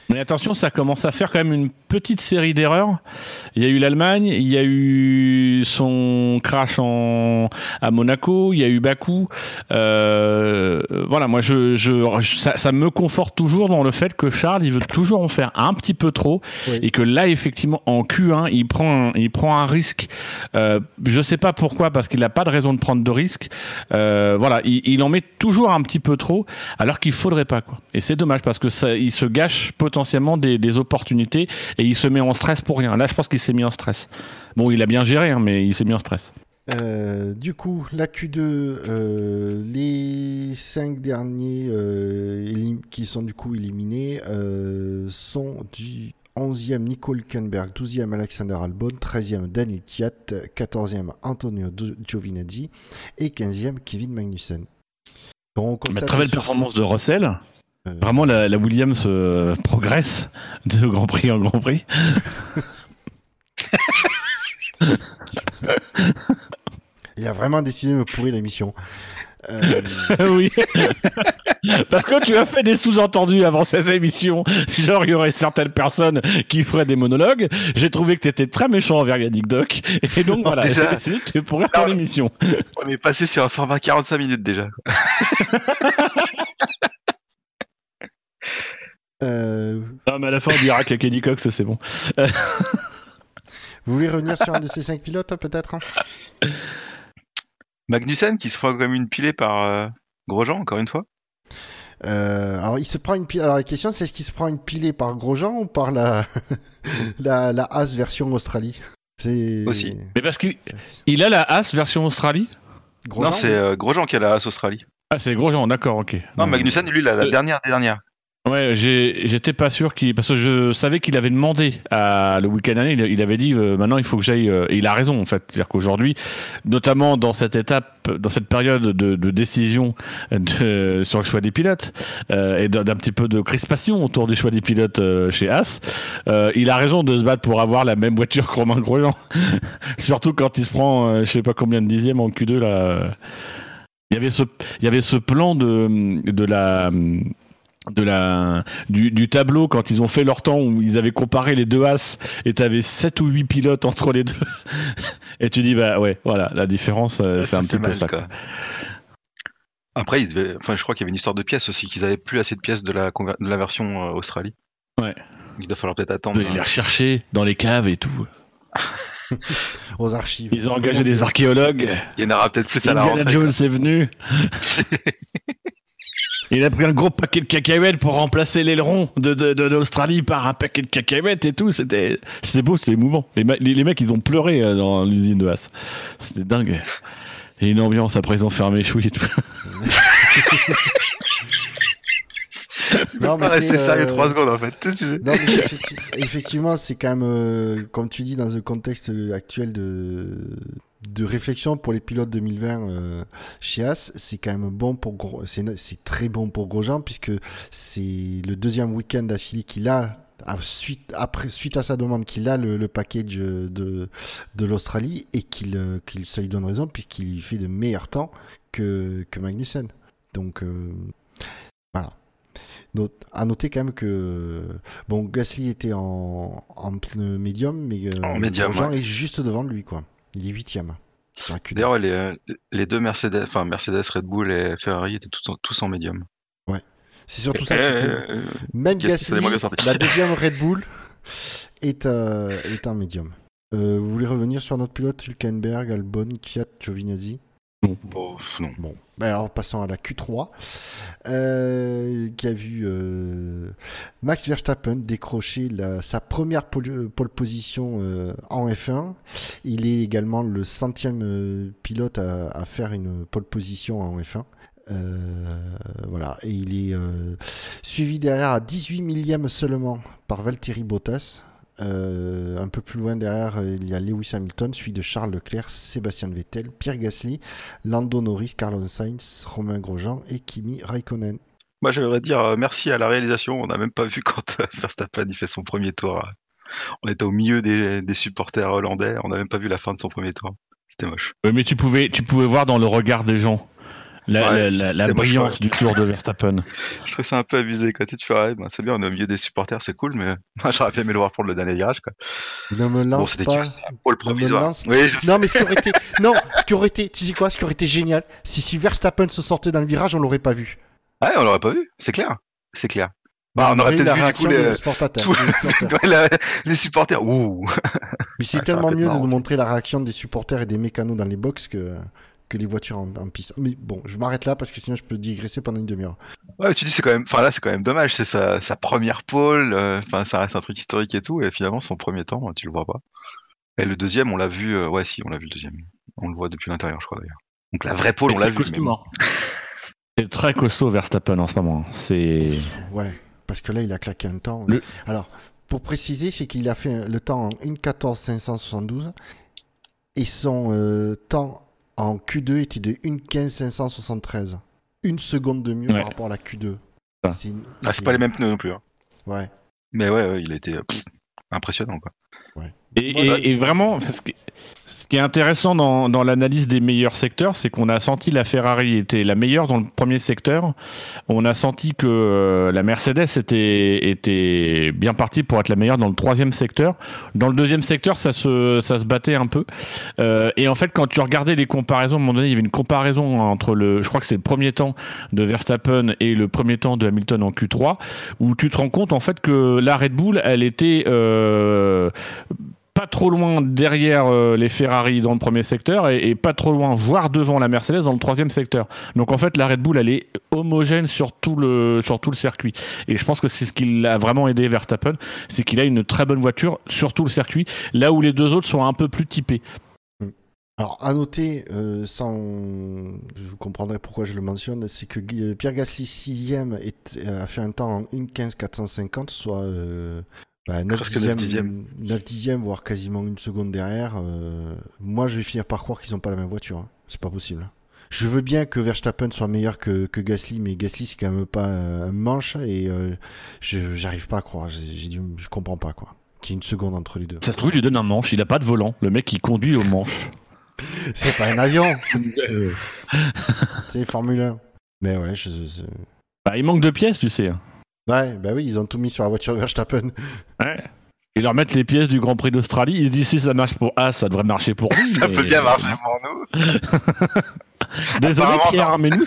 [SPEAKER 3] Mais attention, ça commence à faire quand même une petite série d'erreurs. Il y a eu l'Allemagne, il y a eu son crash en, à Monaco, il y a eu Bakou. Euh, voilà, moi, je, je, ça, ça me conforte toujours dans le fait que Charles, il veut toujours en faire un petit peu trop
[SPEAKER 1] Oui.
[SPEAKER 3] et que là, effectivement, en Q1, il prend un, il prend un risque. Euh, je sais pas pourquoi, parce qu'il n'a pas de raison de prendre de risque. Euh, voilà, il, il en met toujours un petit peu trop, alors qu'il faudrait pas. Quoi. Et c'est dommage parce que ça, il se gâche potentiellement des, des opportunités et il se met en stress pour rien. Là, je pense qu'il s'est mis en stress. Bon, il a bien géré, hein, mais il s'est mis en stress.
[SPEAKER 1] Euh, du coup, la Q2, euh, les cinq derniers euh, qui sont du coup éliminés sont du 11e Nico Hülkenberg, 12e Alexander Albon, 13e Daniel Kiat, 14e Antonio Giovinazzi et 15e Kevin Magnussen. Donc, on
[SPEAKER 3] Mais
[SPEAKER 1] constate
[SPEAKER 3] très belle performance de Russell.
[SPEAKER 1] Euh,
[SPEAKER 3] Vraiment, la, la Williams euh, progresse de Grand Prix en Grand Prix.
[SPEAKER 1] Il a vraiment décidé de me pourrir l'émission. Euh,
[SPEAKER 3] oui. Parce que tu as fait des sous-entendus avant ces émissions. Genre, il y aurait certaines personnes qui feraient des monologues. J'ai trouvé que tu étais très méchant envers Yannick Doc. Et donc, voilà, j'ai
[SPEAKER 2] déjà.
[SPEAKER 3] décidé de te pourrir ton émission.
[SPEAKER 2] On est passé sur un format 45 minutes déjà.
[SPEAKER 1] euh,
[SPEAKER 3] Non, mais à la fin, on dira qu'il y a Kenny Cox, c'est bon.
[SPEAKER 1] vous voulez revenir sur un de ces cinq pilotes, peut-être hein?
[SPEAKER 2] Magnussen qui se quand même une pilée par euh, Grosjean, encore une fois?
[SPEAKER 1] Euh, alors, il se prend une pile. Alors, la question, c'est est-ce qu'il se prend une pilée par Grosjean ou par la, la, la As version Australie? C'est.
[SPEAKER 2] Aussi.
[SPEAKER 3] Mais parce qu'il il a la As version Australie?
[SPEAKER 1] Grosjean
[SPEAKER 2] non, c'est euh, Grosjean qui a la As Australie.
[SPEAKER 3] Ah, c'est Grosjean, d'accord, ok.
[SPEAKER 2] Non, Magnussen, lui, il a la
[SPEAKER 3] Euh,
[SPEAKER 2] dernière des dernières.
[SPEAKER 3] Ouais, j'étais pas sûr qu'il. Parce que je savais qu'il avait demandé à le week-end dernier, il, avait dit euh, maintenant il faut que j'aille. euh, et il a raison en fait. C'est-à-dire qu'aujourd'hui, notamment dans cette étape, dans cette période de, de décision de, sur le choix des pilotes euh, et d'un petit peu de crispation autour du choix des pilotes euh, chez As, il a raison de se battre pour avoir la même voiture que Romain Grosjean. Surtout quand il se prend je sais pas combien de dixièmes en Q2 là. Il y avait ce, il y avait ce plan de, de la de la du, du tableau quand ils ont fait leur temps où ils avaient comparé les deux as et t'avais 7 ou 8 pilotes entre les deux et tu dis bah ouais voilà la différence euh, c'est un petit peu
[SPEAKER 2] mal,
[SPEAKER 3] ça
[SPEAKER 2] quoi.
[SPEAKER 3] quoi.
[SPEAKER 2] Après, ils devaient- enfin, je crois qu'il y avait une histoire de pièces aussi, qu'ils avaient plus assez de pièces de la, conver- de la version euh, Australie.
[SPEAKER 3] Ouais.
[SPEAKER 2] Il va falloir peut-être attendre.
[SPEAKER 3] il les rechercher dans les caves et tout
[SPEAKER 1] Aux archives.
[SPEAKER 3] Ils ont engagé des archéologues.
[SPEAKER 2] Il y en aura peut-être plus à la rentrée.
[SPEAKER 3] Jones est venu. Il a pris un gros paquet de cacahuètes pour remplacer l'aileron de, de, de l'Australie par un paquet de cacahuètes et tout. C'était, c'était beau, c'était émouvant. Les, les, les mecs, ils ont pleuré euh, dans l'usine de Haas. C'était dingue. Et une ambiance, après, ils ont fermé chouille et tout.
[SPEAKER 1] Non,
[SPEAKER 2] Pas
[SPEAKER 1] c'est,
[SPEAKER 2] rester sérieux
[SPEAKER 1] euh,
[SPEAKER 2] trois secondes en fait.
[SPEAKER 1] Non, mais effecti- effectivement, c'est quand même, euh, comme tu dis, dans un contexte actuel de, de réflexion pour les pilotes 2020 euh, chez As, c'est quand même bon pour Gros- c'est très bon pour Grosjean puisque c'est le deuxième week-end d'affilée qu'il a. Suite, après, suite à sa demande qu'il a le, le package de, de l'Australie et qu'il, euh, qu'il, ça lui donne raison puisqu'il fait de meilleurs temps que, que Magnussen. Donc, euh, voilà. Note- à noter quand même que bon Gasly était en, en pneu médium mais euh,
[SPEAKER 2] En médium, ouais.
[SPEAKER 1] est juste devant de lui quoi il est huitième sur la Q2.
[SPEAKER 2] D'ailleurs, les, les deux Mercedes, enfin Mercedes, Red Bull et Ferrari étaient tous en, tous en médium.
[SPEAKER 1] c'est surtout ça c'est que
[SPEAKER 2] Euh,
[SPEAKER 1] même
[SPEAKER 2] Gasly,
[SPEAKER 1] la deuxième Red Bull est, euh, est en médium Euh, vous voulez revenir sur notre pilote Hülkenberg Albon Kiat Giovinazzi?
[SPEAKER 2] Bon, non.
[SPEAKER 1] Bon, ben alors passons à la Q3, euh, qui a vu euh, Max Verstappen décrocher la- sa première pole, pole position euh, en F1. Il est également le centième euh, pilote à, à faire une pole position en F1. Euh, voilà, et il est euh, suivi derrière à 18 millièmes seulement par Valtteri Bottas. Euh, un peu plus loin derrière, euh, il y a Lewis Hamilton, suivi de Charles Leclerc, Sébastien Vettel, Pierre Gasly, Lando Norris, Carlos Sainz, Romain Grosjean et Kimi Raikkonen.
[SPEAKER 2] Moi, j'aimerais dire euh, merci à la réalisation. On n'a même pas vu quand Verstappen il fait son premier tour. On était au milieu des, des supporters hollandais. On n'a même pas vu la fin de son premier tour. C'était moche.
[SPEAKER 3] Ouais, mais tu pouvais, tu pouvais voir dans le regard des gens la,
[SPEAKER 2] Ouais,
[SPEAKER 3] la, la- la
[SPEAKER 2] c'était moche,
[SPEAKER 3] brillance du tour de Verstappen.
[SPEAKER 2] Je trouve ça un peu abusé. Quand tu te fais, ouais, ben, c'est bien, on est au milieu des supporters, c'est cool, mais moi, j'aurais bien aimé le voir pour le dernier virage. Quoi.
[SPEAKER 1] Ne me
[SPEAKER 2] Bon,
[SPEAKER 1] lance
[SPEAKER 2] c'était
[SPEAKER 1] pas.
[SPEAKER 2] pour le
[SPEAKER 1] Ne me
[SPEAKER 2] provisoire.
[SPEAKER 1] lance
[SPEAKER 2] Oui, je sais.
[SPEAKER 1] Non, mais ce qui aurait été, non, ce qui aurait été, tu sais quoi, ce qui aurait été génial, si si Verstappen se sortait dans le virage, on l'aurait pas vu.
[SPEAKER 2] Ouais, on l'aurait pas vu. C'est clair. C'est clair. Bah, on aurait
[SPEAKER 1] aurait eu
[SPEAKER 2] peut-être vu du coup les, tout- les supporters. Ouh.
[SPEAKER 1] Mais c'est tellement mieux de nous montrer la réaction des supporters et des mécanos dans les box que, que les voitures en, en piste. Mais bon, je m'arrête là parce que sinon je peux digresser pendant une demi-heure.
[SPEAKER 2] Ouais, tu dis c'est quand même. Enfin là, c'est quand même dommage. C'est sa, sa première pole. euh, Enfin, ça reste un truc historique et tout. Et finalement, son premier temps, tu le vois pas. Et le deuxième, on l'a vu. euh, Ouais, si, on l'a vu le deuxième. On le voit depuis l'intérieur, je crois d'ailleurs. Donc la vraie pole,
[SPEAKER 3] Et
[SPEAKER 2] on l'a
[SPEAKER 3] c'est
[SPEAKER 2] vu. bon.
[SPEAKER 3] hein. C'est très costaud Verstappen en ce moment. C'est
[SPEAKER 1] Ouais, parce que là il a claqué un temps.
[SPEAKER 3] Le-
[SPEAKER 1] Alors, pour préciser, c'est qu'il a fait le temps en 1.14 572 et son euh, temps en Q2 était de 1.15 573. Une seconde de mieux
[SPEAKER 3] Ouais.
[SPEAKER 1] par rapport à la Q2.
[SPEAKER 3] Ah.
[SPEAKER 1] C'est une-
[SPEAKER 2] Ah, c'est pas les mêmes pneus non plus. hein.
[SPEAKER 1] Ouais.
[SPEAKER 2] Mais ouais, ouais, il a été euh, pff, impressionnant quoi.
[SPEAKER 3] Et, et- et vraiment, ce qui, ce qui est intéressant dans, l'analyse des meilleurs secteurs, c'est qu'on a senti la Ferrari était la meilleure dans le premier secteur. On a senti que euh, la Mercedes était, bien partie pour être la meilleure dans le troisième secteur. Dans le deuxième secteur, ça se, ça se battait un peu. Euh, et en fait, quand tu regardais les comparaisons, à un moment donné, il y avait une comparaison entre le, je crois que c'est le premier temps de Verstappen et le premier temps de Hamilton en Q3, où tu te rends compte en fait que la Red Bull, elle était euh, pas trop loin derrière euh, les Ferrari dans le premier secteur et, pas trop loin, voire devant la Mercedes dans le troisième secteur. Donc en fait, la Red Bull, elle est homogène sur tout le, sur tout le circuit. Et je pense que c'est ce qui l'a vraiment aidé Verstappen, c'est qu'il a une très bonne voiture sur tout le circuit, là où les deux autres sont un peu plus typés.
[SPEAKER 1] Alors, à noter, euh, sans. Vous comprendrai pourquoi je le mentionne, c'est que Gu- Pierre Gasly, 6ème, a fait un temps en 1.15 450, soit euh, bah, 9,
[SPEAKER 2] Presque neuf dixièmes.
[SPEAKER 1] dixièmes, 9 dixièmes, voire quasiment une seconde derrière. euh, moi, je vais finir par croire qu'ils n'ont pas la même voiture. hein. C'est pas possible. Je veux bien que Verstappen soit meilleur que, que Gasly, mais Gasly, c'est quand même pas euh, un manche et euh, j'arrive pas à croire. J'ai je comprends pas, quoi. Qu'il y ait une seconde entre les deux.
[SPEAKER 3] Ça se trouve, il lui donne un manche, il a pas de volant, le mec il conduit au manche.
[SPEAKER 1] C'est pas un avion, c'est Formule 1. Mais ouais, je, je-
[SPEAKER 3] Bah, il manque de pièces, tu sais.
[SPEAKER 1] Ouais, bah oui, ils ont tout mis sur la voiture de Verstappen.
[SPEAKER 3] Ouais. Ils leur mettent les pièces du Grand Prix d'Australie. Ils se disent si ça marche pour A, ça devrait marcher pour nous.
[SPEAKER 2] Ça
[SPEAKER 3] mais-
[SPEAKER 2] peut bien marcher pour nous.
[SPEAKER 3] Désolé Pierre, mais nous,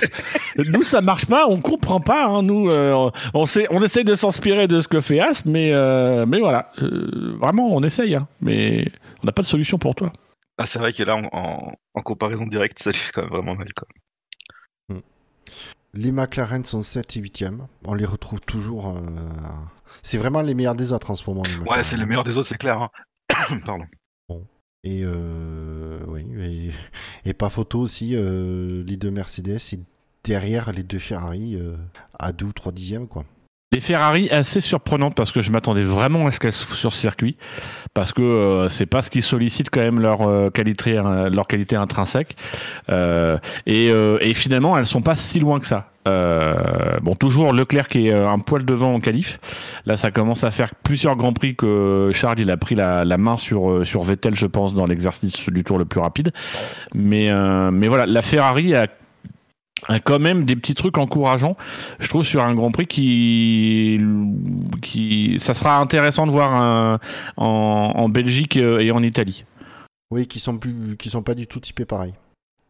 [SPEAKER 3] nous ça marche pas, on comprend pas. hein, nous, euh, on, sait, on essaye de s'inspirer de ce que fait As, mais, euh, mais voilà, euh, vraiment, on essaye, hein, mais on n'a pas de solution pour toi.
[SPEAKER 2] Ah, c'est vrai que là, en, en- en comparaison directe, ça lui fait quand même vraiment mal. Quoi.
[SPEAKER 1] Les McLaren sont 7 et 8e. On les retrouve toujours. euh, C'est vraiment les meilleurs des autres en ce moment. les.
[SPEAKER 2] Ouais, c'est le meilleur des autres, c'est clair. hein. Pardon.
[SPEAKER 1] Et, euh, oui, et, et pas photo aussi, euh, les deux Mercedes et derrière les deux Ferrari euh, à 2 ou 3 dixièmes. Quoi.
[SPEAKER 3] Les Ferrari assez surprenantes parce que je m'attendais vraiment à ce qu'elles soient sur circuit parce que euh, c'est pas ce qui sollicite quand même leur euh, qualité euh, leur qualité intrinsèque et, finalement elles sont pas si loin que ça. Bon toujours Leclerc qui est un poil devant en qualif. Là ça commence à faire plusieurs grands prix que Charles il a pris la, la main sur sur Vettel je pense dans l'exercice du tour le plus rapide. Mais mais voilà la Ferrari a quand même des petits trucs encourageants, je trouve, sur un Grand Prix qui, qui ça sera intéressant de voir un- en, en Belgique euh, et en Italie.
[SPEAKER 1] Oui, qui sont, plus, qui sont pas du tout typés pareil.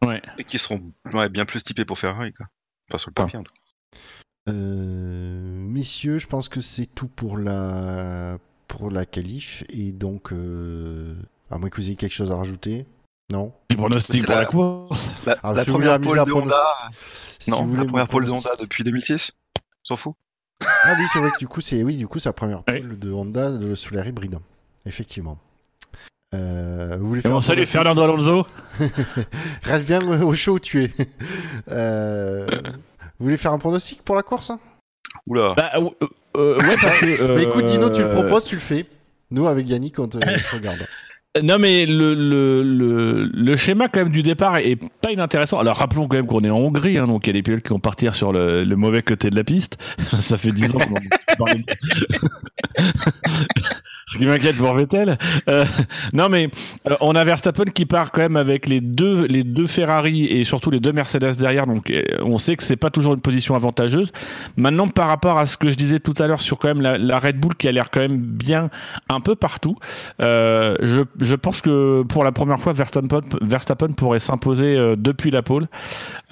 [SPEAKER 3] Ouais.
[SPEAKER 2] Et qui seront ouais, bien plus typés pour Ferrari. Quoi. Enfin, sur le papier, en tout cas.
[SPEAKER 1] Euh, messieurs, je pense que c'est tout pour la, pour la qualif. Et donc, euh, à moins que vous ayez quelque chose à rajouter. Non
[SPEAKER 3] Petit pronostic pour
[SPEAKER 2] la-
[SPEAKER 3] la course.
[SPEAKER 2] La,
[SPEAKER 1] Alors,
[SPEAKER 2] la
[SPEAKER 1] si vous voulez
[SPEAKER 2] première pole de
[SPEAKER 1] pronostic-
[SPEAKER 2] Honda.
[SPEAKER 1] Si
[SPEAKER 2] non, la première pole de Honda depuis 2006. S'en fout.
[SPEAKER 1] Ah oui, c'est vrai que du coup, c'est oui, du coup, la première
[SPEAKER 3] Oui.
[SPEAKER 1] pole de Honda de, sous l'air hybride. Effectivement. Euh, vous voulez faire
[SPEAKER 3] bon, salut
[SPEAKER 1] pronostic
[SPEAKER 3] Fernando Alonso.
[SPEAKER 1] Reste bien au chaud où tu es. Euh, vous voulez faire un pronostic pour la course hein?
[SPEAKER 2] Oula.
[SPEAKER 3] Bah, euh, euh, ouais, parce que.
[SPEAKER 1] Bah écoute, Dino, tu le proposes, tu le fais. Nous, avec Yannick, on te, on te regarde.
[SPEAKER 3] Non, mais le, le, le, schéma quand même du départ est pas inintéressant. Alors rappelons quand même qu'on est en Hongrie, hein, donc il y a des pilotes qui vont partir sur le, mauvais côté de la piste. Ça fait 10 ans qu'on en. Ce qui m'inquiète pour Vettel. Euh, non, mais euh, on a Verstappen qui part quand même avec les deux, les deux Ferrari et surtout les deux Mercedes derrière, donc euh, on sait que c'est pas toujours une position avantageuse. Maintenant, par rapport à ce que je disais tout à l'heure sur quand même la, la Red Bull qui a l'air quand même bien un peu partout, euh, je, je pense que pour la première fois, Verstappen, Verstappen pourrait s'imposer euh, depuis la pole.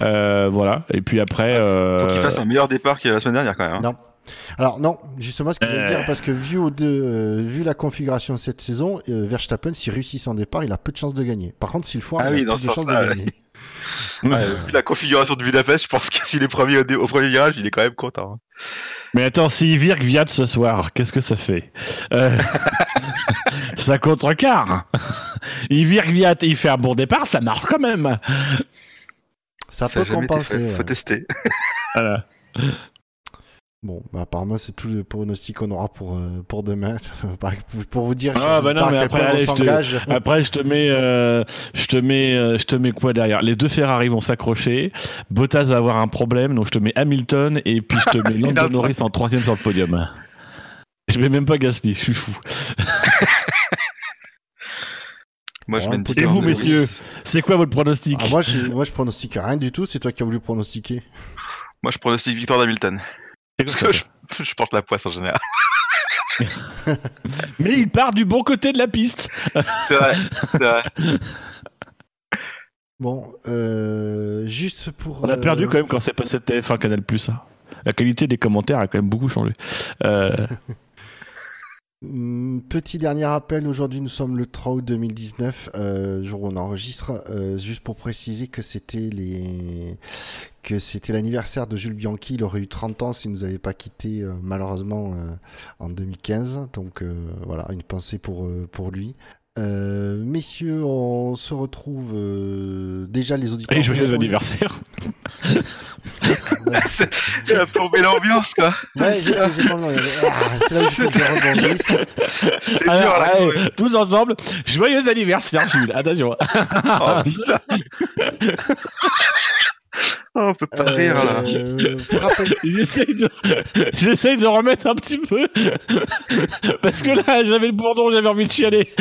[SPEAKER 3] Euh, voilà. Et puis après.
[SPEAKER 2] Faut qu'il fasse un meilleur départ qu'il y a la semaine dernière, quand même. hein.
[SPEAKER 1] Non. Alors non, justement ce que je veux
[SPEAKER 3] Euh.
[SPEAKER 1] dire, parce que vu, au euh, vu la configuration de cette saison, euh, Verstappen, s'il réussit son départ, il a peu de chances de gagner. Par contre, s'il foire,
[SPEAKER 2] Ah
[SPEAKER 1] il
[SPEAKER 2] oui,
[SPEAKER 1] a plus de
[SPEAKER 2] ce
[SPEAKER 1] chances de gagner.
[SPEAKER 2] Ouais, vu la configuration de Budapest, je pense que s'il est premier au, premier virage, il est quand même content. hein.
[SPEAKER 3] Mais attends, s'il vire Viat ce soir, qu'est-ce que ça fait? Euh... Ça contrecarre. Il vire Viat et il fait un bon départ, ça marche quand même.
[SPEAKER 1] Ça, peut compenser. ouais.
[SPEAKER 2] Faut tester.
[SPEAKER 3] Voilà.
[SPEAKER 1] Bon, bah, apparemment, c'est tout le pronostic qu'on aura pour, euh, pour demain. pour vous dire,
[SPEAKER 3] Ah, bah non, mais après,
[SPEAKER 1] on
[SPEAKER 3] je te-. Après, je te mets, euh, je te mets, euh, je te mets quoi derrière? Les deux Ferrari vont s'accrocher. Bottas va avoir un problème, donc je te mets Hamilton et puis je te mets Lando Norris en troisième sur le podium. Je mets même pas Gasly, je suis fou.
[SPEAKER 2] Moi, je mets
[SPEAKER 1] et
[SPEAKER 3] vous, messieurs C'est quoi votre pronostic?
[SPEAKER 1] Ah, moi, je, moi, je pronostique rien du tout. C'est toi qui as voulu pronostiquer.
[SPEAKER 2] Moi, je pronostique victoire d'Hamilton.
[SPEAKER 3] C'est
[SPEAKER 2] Parce que je, je porte la poisse en général.
[SPEAKER 3] Mais il part du bon côté de la piste.
[SPEAKER 2] C'est vrai. C'est vrai.
[SPEAKER 1] Bon, euh, juste pour.
[SPEAKER 3] On a
[SPEAKER 1] euh,
[SPEAKER 3] perdu quand même quand c'est passé de TF1 Canal Plus. La qualité des commentaires a quand même beaucoup changé. Euh,
[SPEAKER 1] Petit dernier rappel, aujourd'hui nous sommes le 3 août 2019, euh, jour où on enregistre, euh, juste pour préciser que c'était les que c'était l'anniversaire de Jules Bianchi, il aurait eu 30 ans s'il nous avait pas quitté euh, malheureusement euh, en 2015, donc voilà, une pensée pour, pour lui. Euh, messieurs, on se retrouve euh, déjà les auditeurs.
[SPEAKER 3] et joyeux anniversaire.
[SPEAKER 2] Il a plombé l'ambiance, quoi.
[SPEAKER 1] Ouais, je sais, j'ai pas le. Ah, C'est là où il faut que je rebondisse.
[SPEAKER 2] C'était dur, là. même.
[SPEAKER 3] tous ensemble, joyeux anniversaire Jules. Attention.
[SPEAKER 2] Oh, putain. Oh, on peut pas rire, là.
[SPEAKER 1] Euh,
[SPEAKER 3] J'essaye de... Remettre un petit peu. Parce que là, j'avais le bourdon, j'avais envie de chialer.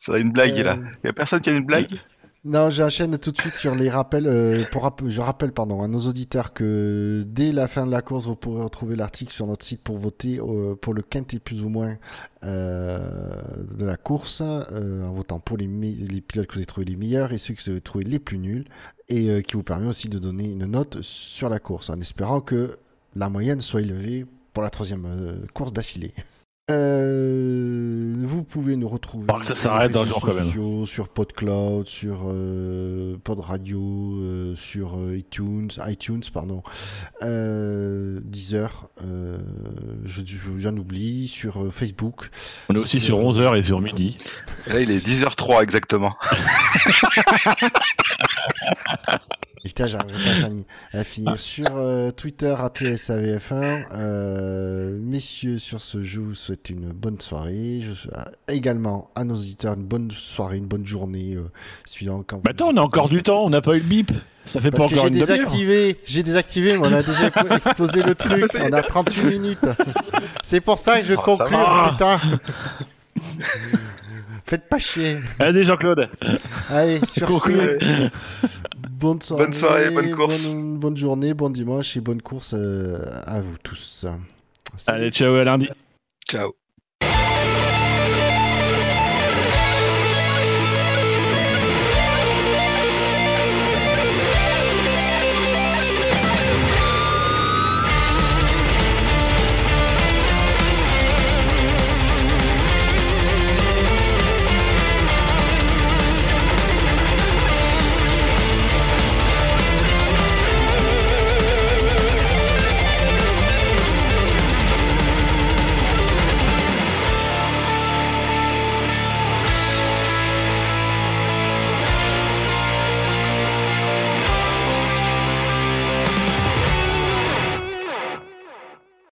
[SPEAKER 2] Ça a une blague,
[SPEAKER 1] Euh,
[SPEAKER 2] là. Y a personne qui a une blague?
[SPEAKER 1] Non, j'enchaîne tout de suite sur les rappels. euh, pour je rappelle pardon, à nos auditeurs que dès la fin de la course, vous pourrez retrouver l'article sur notre site pour voter euh, pour le quintet plus ou moins euh, de la course, en votant pour les, les pilotes que vous avez trouvés les meilleurs et ceux que vous avez trouvés les plus nuls, et qui vous permet aussi de donner une note sur la course, en espérant que la moyenne soit élevée pour la troisième course d'affilée. Euh, vous pouvez nous retrouver
[SPEAKER 3] Par que ça
[SPEAKER 1] sur les réseaux
[SPEAKER 3] jour, quand même.
[SPEAKER 1] sociaux, sur PodCloud, sur euh, Pod Radio, euh, sur euh, iTunes, iTunes pardon, euh, Deezer, euh, je, je- j'en oublie, sur euh, Facebook.
[SPEAKER 3] On est aussi sur 11h et sur midi.
[SPEAKER 2] Là, il est 10h03 exactement.
[SPEAKER 1] Putain, j'arriverai pas à finir, à finir. Sur euh, Twitter, ATSAVF1. Euh, messieurs, sur ce, je vous souhaite une bonne soirée. Je souhaite également à nos auditeurs une bonne soirée, une bonne journée, euh, suivant quand vous
[SPEAKER 3] Bah attends, on a encore du temps, on n'a pas eu le bip. Ça fait
[SPEAKER 1] Parce
[SPEAKER 3] pas
[SPEAKER 1] que
[SPEAKER 3] encore
[SPEAKER 1] j'ai
[SPEAKER 3] une demi-heure.
[SPEAKER 1] désactivé, j'ai désactivé, mais on a déjà explosé le truc. On a 38 minutes. C'est pour ça que je
[SPEAKER 2] Oh,
[SPEAKER 1] conclue,
[SPEAKER 3] va.
[SPEAKER 1] putain. Faites pas chier.
[SPEAKER 3] Allez Jean-Claude.
[SPEAKER 1] Allez, sur ce,
[SPEAKER 3] Conclue.
[SPEAKER 1] Bonne soirée,
[SPEAKER 2] Bonne soirée, bonne course.
[SPEAKER 1] bonne, bonne journée, bon dimanche et bonne course euh, à vous tous. Salut.
[SPEAKER 3] Allez, ciao à lundi.
[SPEAKER 2] Ciao.